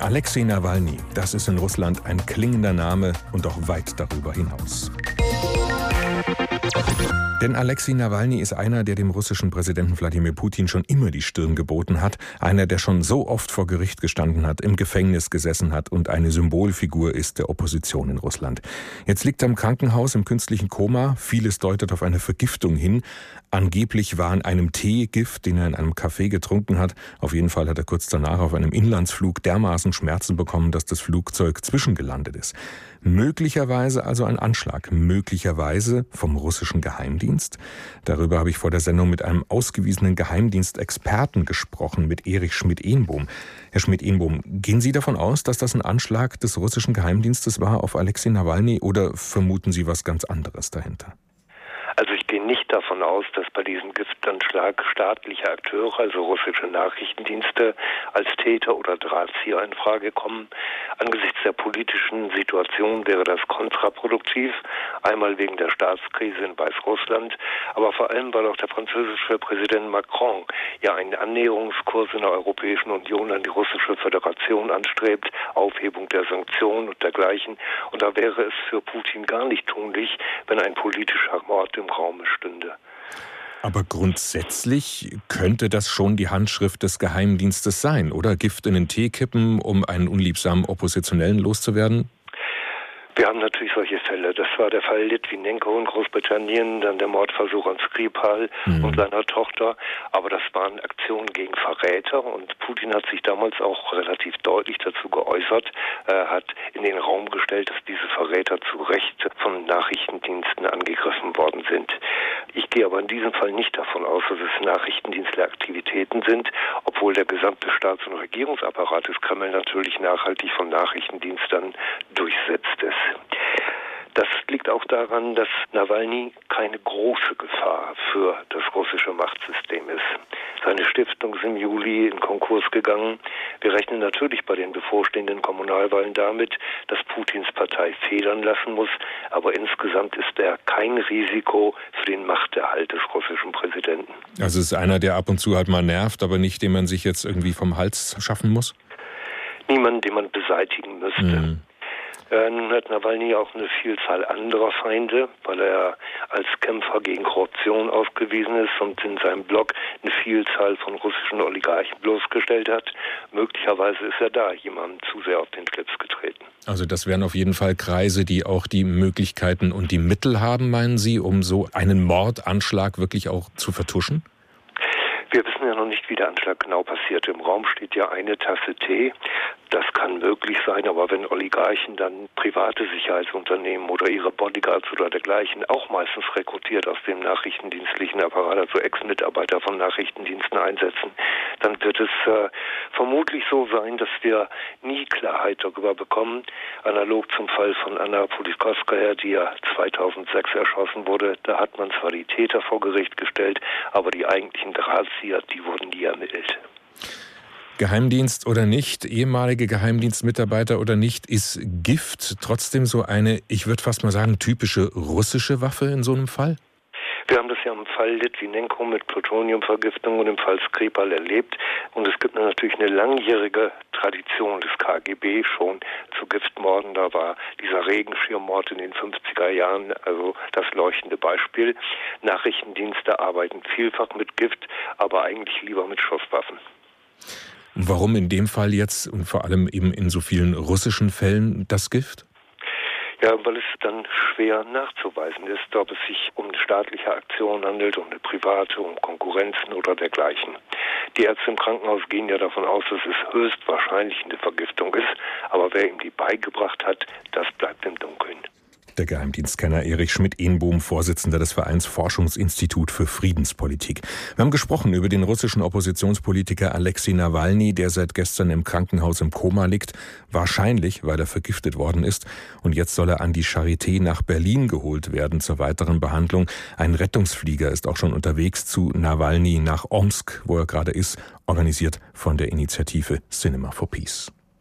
Alexei Nawalny, das ist in Russland ein klingender Name und auch weit darüber hinaus. Denn Alexei Nawalny ist einer, der dem russischen Präsidenten Wladimir Putin schon immer die Stirn geboten hat, einer, der schon so oft vor Gericht gestanden hat, im Gefängnis gesessen hat und eine Symbolfigur ist der Opposition in Russland. Jetzt liegt er im Krankenhaus im künstlichen Koma, vieles deutet auf eine Vergiftung hin. Angeblich war in einem Teegift, den er in einem Café getrunken hat. Auf jeden Fall hat er kurz danach auf einem Inlandsflug dermaßen Schmerzen bekommen, dass das Flugzeug zwischengelandet ist. Möglicherweise also ein Anschlag, möglicherweise vom russischen Geheimdienst. Darüber habe ich vor der Sendung mit einem ausgewiesenen Geheimdienstexperten gesprochen, mit Erich Schmidt-Ehnbohm. Herr Schmidt-Ehnbohm, gehen Sie davon aus, dass das ein Anschlag des russischen Geheimdienstes war auf Alexei Nawalny oder vermuten Sie was ganz anderes dahinter? Also ich gehe nicht davon aus, dass bei diesem Giftanschlag staatliche Akteure, also russische Nachrichtendienste, als Täter oder Drahtzieher in Frage kommen. Angesichts der politischen Situation wäre das kontraproduktiv. Einmal wegen der Staatskrise in Weißrussland, aber vor allem, weil auch der französische Präsident Macron ja einen Annäherungskurs in der Europäischen Union an die russische Föderation anstrebt, Aufhebung der Sanktionen und dergleichen. Und da wäre es für Putin gar nicht tunlich, wenn ein politischer Mord im Raum stünde. Aber grundsätzlich könnte das schon die Handschrift des Geheimdienstes sein, oder? Gift in den Tee kippen, um einen unliebsamen Oppositionellen loszuwerden? Wir haben natürlich solche Fälle. Das war der Fall Litvinenko in Großbritannien, dann der Mordversuch an Skripal mhm. und seiner Tochter. Aber das waren Aktionen gegen Verräter und Putin hat sich damals auch relativ deutlich dazu geäußert, Er hat in den Raum gestellt, dass diese Verräter zu Recht von Nachrichtendiensten angegriffen worden sind. Ich gehe aber in diesem Fall nicht davon aus, dass es Nachrichtendienstleraktivitäten sind, obwohl der gesamte Staats- und Regierungsapparat des Kreml natürlich nachhaltig von Nachrichtendiensten durchsetzt ist. Das liegt auch daran, dass Nawalny keine große Gefahr für das russische Machtsystem ist. Seine Stiftung ist im Juli in Konkurs gegangen. Wir rechnen natürlich bei den bevorstehenden Kommunalwahlen damit, dass Putins Partei federn lassen muss, aber insgesamt ist er kein Risiko für den Machterhalt des russischen Präsidenten. Also es ist einer, der ab und zu halt mal nervt, aber nicht, den man sich jetzt irgendwie vom Hals schaffen muss? Niemand, den man beseitigen müsste. Mhm. Äh, nun hat Nawalny auch eine Vielzahl anderer Feinde, weil er als Kämpfer gegen Korruption ausgewiesen ist und in seinem Blog eine Vielzahl von russischen Oligarchen bloßgestellt hat. Möglicherweise ist er da jemandem zu sehr auf den Schlips getreten. Also das wären auf jeden Fall Kreise, die auch die Möglichkeiten und die Mittel haben, meinen Sie, um so einen Mordanschlag wirklich auch zu vertuschen? Wir wissen ja noch nicht, wie der Anschlag genau passiert. Im Raum steht ja eine Tasse Tee. Das kann möglich sein, aber wenn Oligarchen dann private Sicherheitsunternehmen oder ihre Bodyguards oder dergleichen auch meistens rekrutiert aus dem nachrichtendienstlichen Apparat, also Ex-Mitarbeiter von Nachrichtendiensten einsetzen, dann wird es äh, vermutlich so sein, dass wir nie Klarheit darüber bekommen. Analog zum Fall von Anna Politkowskaja, die ja 2006 erschossen wurde, da hat man zwar die Täter vor Gericht gestellt, aber die eigentlichen Drahtzieher, die wurden nie ermittelt. Geheimdienst oder nicht, ehemalige Geheimdienstmitarbeiter oder nicht, ist Gift trotzdem so eine, ich würde fast mal sagen, typische russische Waffe in so einem Fall? Wir haben das ja im Fall Litvinenko mit Plutoniumvergiftung und im Fall Skripal erlebt. Und es gibt natürlich eine langjährige Tradition des KGB schon zu Giftmorden. Da war dieser Regenschirmmord in den 50er Jahren also das leuchtende Beispiel. Nachrichtendienste arbeiten vielfach mit Gift, aber eigentlich lieber mit Schusswaffen. Warum in dem Fall jetzt und vor allem eben in so vielen russischen Fällen das Gift? Ja, weil es dann schwer nachzuweisen ist, ob es sich um eine staatliche Aktion handelt, um eine private, um Konkurrenzen oder dergleichen. Die Ärzte im Krankenhaus gehen ja davon aus, dass es höchstwahrscheinlich eine Vergiftung ist, aber wer ihm die beigebracht hat, das bleibt im Dunkeln der Geheimdienstkenner Erich Schmidt-Ehnbohm, Vorsitzender des Vereins Forschungsinstitut für Friedenspolitik. Wir haben gesprochen über den russischen Oppositionspolitiker Alexei Nawalny, der seit gestern im Krankenhaus im Koma liegt, wahrscheinlich, weil er vergiftet worden ist. Und jetzt soll er an die Charité nach Berlin geholt werden zur weiteren Behandlung. Ein Rettungsflieger ist auch schon unterwegs zu Nawalny nach Omsk, wo er gerade ist, organisiert von der Initiative Cinema for Peace.